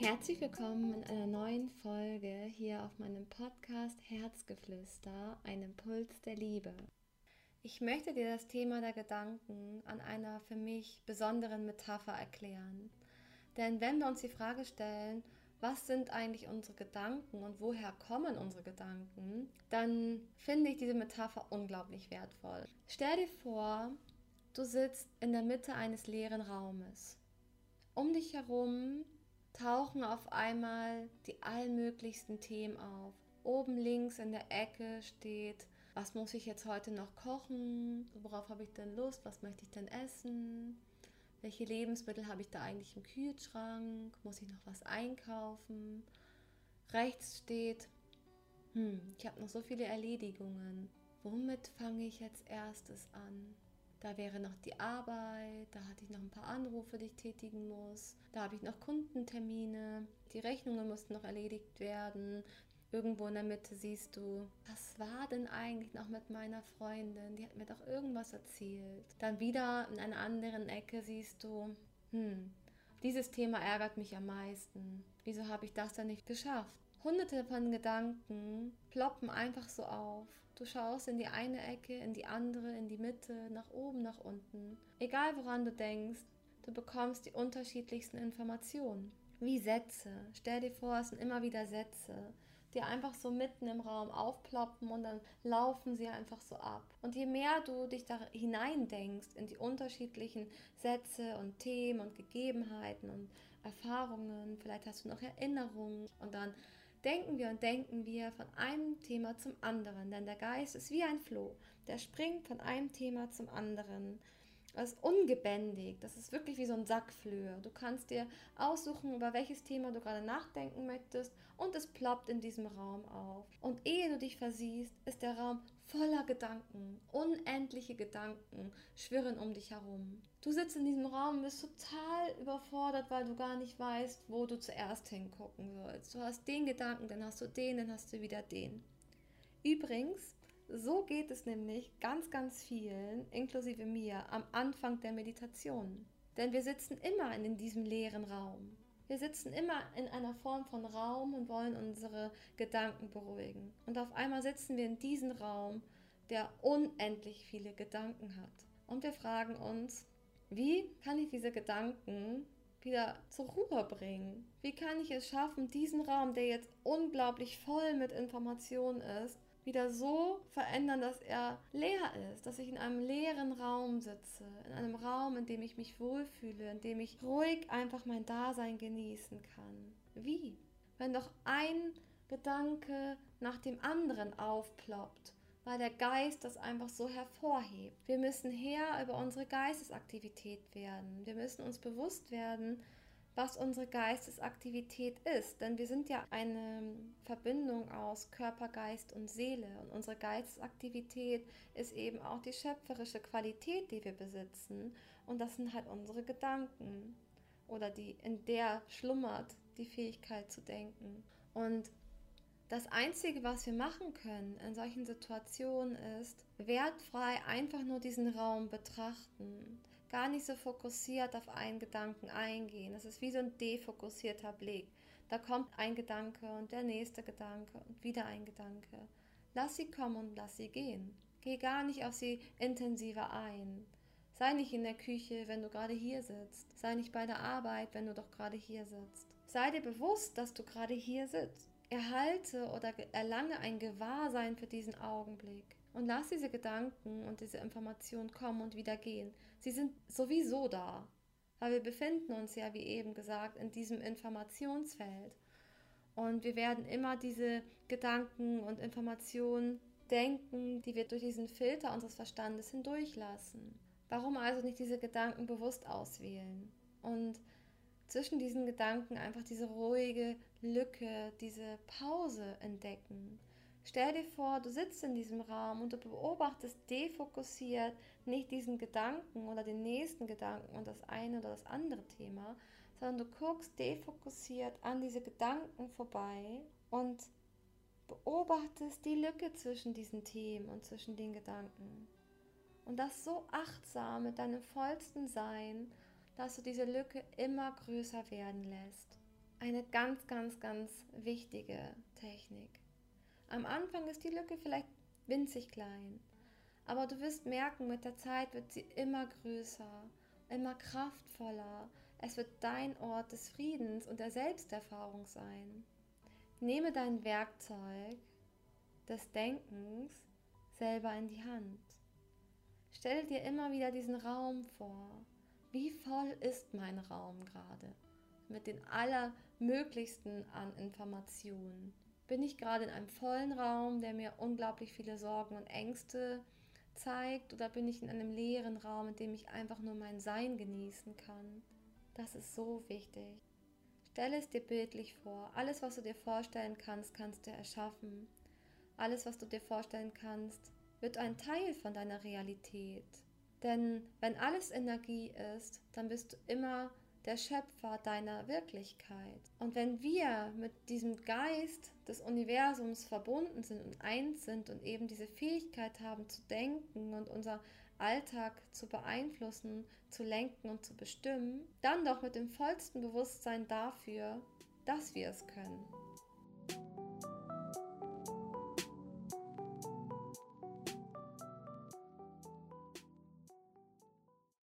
Herzlich willkommen in einer neuen Folge hier auf meinem Podcast Herzgeflüster, ein Impuls der Liebe. Ich möchte dir das Thema der Gedanken an einer für mich besonderen Metapher erklären. Denn wenn wir uns die Frage stellen, was sind eigentlich unsere Gedanken und woher kommen unsere Gedanken, dann finde ich diese Metapher unglaublich wertvoll. Stell dir vor, du sitzt in der Mitte eines leeren Raumes. Um dich herum tauchen auf einmal die allmöglichsten Themen auf. Oben links in der Ecke steht, was muss ich jetzt heute noch kochen? Worauf habe ich denn Lust? Was möchte ich denn essen? Welche Lebensmittel habe ich da eigentlich im Kühlschrank? Muss ich noch was einkaufen? Rechts steht, hm, ich habe noch so viele Erledigungen. Womit fange ich jetzt erstes an? Da wäre noch die Arbeit, da hatte ich noch ein paar Anrufe, die ich tätigen muss. Da habe ich noch Kundentermine, die Rechnungen mussten noch erledigt werden. Irgendwo in der Mitte siehst du, was war denn eigentlich noch mit meiner Freundin? Die hat mir doch irgendwas erzählt. Dann wieder in einer anderen Ecke siehst du, hm, dieses Thema ärgert mich am meisten. Wieso habe ich das dann nicht geschafft? Hunderte von Gedanken ploppen einfach so auf. Du schaust in die eine Ecke, in die andere, in die Mitte, nach oben, nach unten. Egal woran du denkst, du bekommst die unterschiedlichsten Informationen. Wie Sätze. Stell dir vor, es sind immer wieder Sätze, die einfach so mitten im Raum aufploppen und dann laufen sie einfach so ab. Und je mehr du dich da hineindenkst in die unterschiedlichen Sätze und Themen und Gegebenheiten und Erfahrungen, vielleicht hast du noch Erinnerungen und dann denken wir und denken wir von einem Thema zum anderen, denn der Geist ist wie ein Floh, der springt von einem Thema zum anderen. Das ist ungebändig, das ist wirklich wie so ein Sackflöhe. Du kannst dir aussuchen, über welches Thema du gerade nachdenken möchtest und es ploppt in diesem Raum auf. Und ehe du dich versiehst, ist der Raum voller Gedanken, unendliche Gedanken schwirren um dich herum. Du sitzt in diesem Raum und bist total überfordert, weil du gar nicht weißt, wo du zuerst hingucken sollst. Du hast den Gedanken, dann hast du den, dann hast du wieder den. Übrigens, so geht es nämlich ganz, ganz vielen, inklusive mir, am Anfang der Meditation. Denn wir sitzen immer in diesem leeren Raum. Wir sitzen immer in einer Form von Raum und wollen unsere Gedanken beruhigen. Und auf einmal sitzen wir in diesem Raum, der unendlich viele Gedanken hat. Und wir fragen uns, wie kann ich diese Gedanken wieder zur Ruhe bringen? Wie kann ich es schaffen, diesen Raum, der jetzt unglaublich voll mit Informationen ist, wieder so verändern, dass er leer ist, dass ich in einem leeren Raum sitze, in einem Raum, in dem ich mich wohlfühle, in dem ich ruhig einfach mein Dasein genießen kann. Wie? Wenn doch ein Gedanke nach dem anderen aufploppt, weil der Geist das einfach so hervorhebt. Wir müssen her über unsere Geistesaktivität werden. Wir müssen uns bewusst werden, was unsere Geistesaktivität ist. Denn wir sind ja eine Verbindung aus Körper, Geist und Seele. Und unsere Geistesaktivität ist eben auch die schöpferische Qualität, die wir besitzen. Und das sind halt unsere Gedanken. Oder die, in der schlummert die Fähigkeit zu denken. Und das Einzige, was wir machen können in solchen Situationen ist, wertfrei einfach nur diesen Raum betrachten gar nicht so fokussiert auf einen Gedanken eingehen. Es ist wie so ein defokussierter Blick. Da kommt ein Gedanke und der nächste Gedanke und wieder ein Gedanke. Lass sie kommen und lass sie gehen. Geh gar nicht auf sie intensiver ein. Sei nicht in der Küche, wenn du gerade hier sitzt. Sei nicht bei der Arbeit, wenn du doch gerade hier sitzt. Sei dir bewusst, dass du gerade hier sitzt. Erhalte oder erlange ein Gewahrsein für diesen Augenblick. Und lass diese Gedanken und diese Informationen kommen und wieder gehen. Sie sind sowieso da. Weil wir befinden uns ja, wie eben gesagt, in diesem Informationsfeld. Und wir werden immer diese Gedanken und Informationen denken, die wir durch diesen Filter unseres Verstandes hindurchlassen. Warum also nicht diese Gedanken bewusst auswählen? Und zwischen diesen Gedanken einfach diese ruhige Lücke, diese Pause entdecken. Stell dir vor, du sitzt in diesem Raum und du beobachtest defokussiert nicht diesen Gedanken oder den nächsten Gedanken und das eine oder das andere Thema, sondern du guckst defokussiert an diese Gedanken vorbei und beobachtest die Lücke zwischen diesen Themen und zwischen den Gedanken. Und das so achtsam mit deinem vollsten Sein, dass du diese Lücke immer größer werden lässt. eine ganz, ganz, ganz wichtige Technik. Am Anfang ist die Lücke vielleicht winzig klein, aber du wirst merken, mit der Zeit wird sie immer größer, immer kraftvoller. Es wird dein Ort des Friedens und der Selbsterfahrung sein. Nehme dein Werkzeug des Denkens selber in die Hand. Stell dir immer wieder diesen Raum vor. Wie voll ist mein Raum gerade? Mit den allermöglichsten an Informationen. Bin ich gerade in einem vollen Raum, der mir unglaublich viele Sorgen und Ängste zeigt, oder bin ich in einem leeren Raum, in dem ich einfach nur mein Sein genießen kann? Das ist so wichtig. Stell es dir bildlich vor. Alles, was du dir vorstellen kannst, kannst du erschaffen. Alles, was du dir vorstellen kannst, wird ein Teil von deiner Realität. Denn wenn alles Energie ist, dann bist du immer der Schöpfer deiner Wirklichkeit. Und wenn wir mit diesem Geist des Universums verbunden sind und eins sind und eben diese Fähigkeit haben zu denken und unser Alltag zu beeinflussen, zu lenken und zu bestimmen, dann doch mit dem vollsten Bewusstsein dafür, dass wir es können.